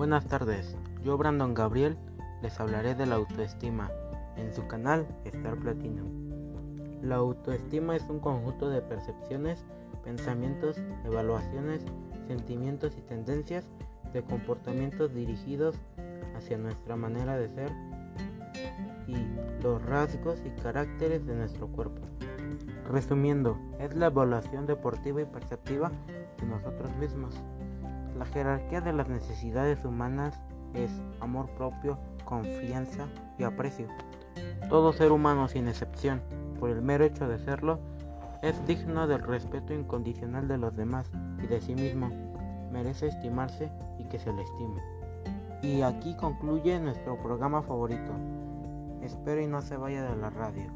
Buenas tardes, yo Brandon Gabriel les hablaré de la autoestima en su canal Star Platinum. La autoestima es un conjunto de percepciones, pensamientos, evaluaciones, sentimientos y tendencias de comportamientos dirigidos hacia nuestra manera de ser y los rasgos y caracteres de nuestro cuerpo. Resumiendo, es la evaluación deportiva y perceptiva de nosotros mismos. La jerarquía de las necesidades humanas es amor propio, confianza y aprecio. Todo ser humano sin excepción, por el mero hecho de serlo, es digno del respeto incondicional de los demás y de sí mismo. Merece estimarse y que se le estime. Y aquí concluye nuestro programa favorito. Espero y no se vaya de la radio.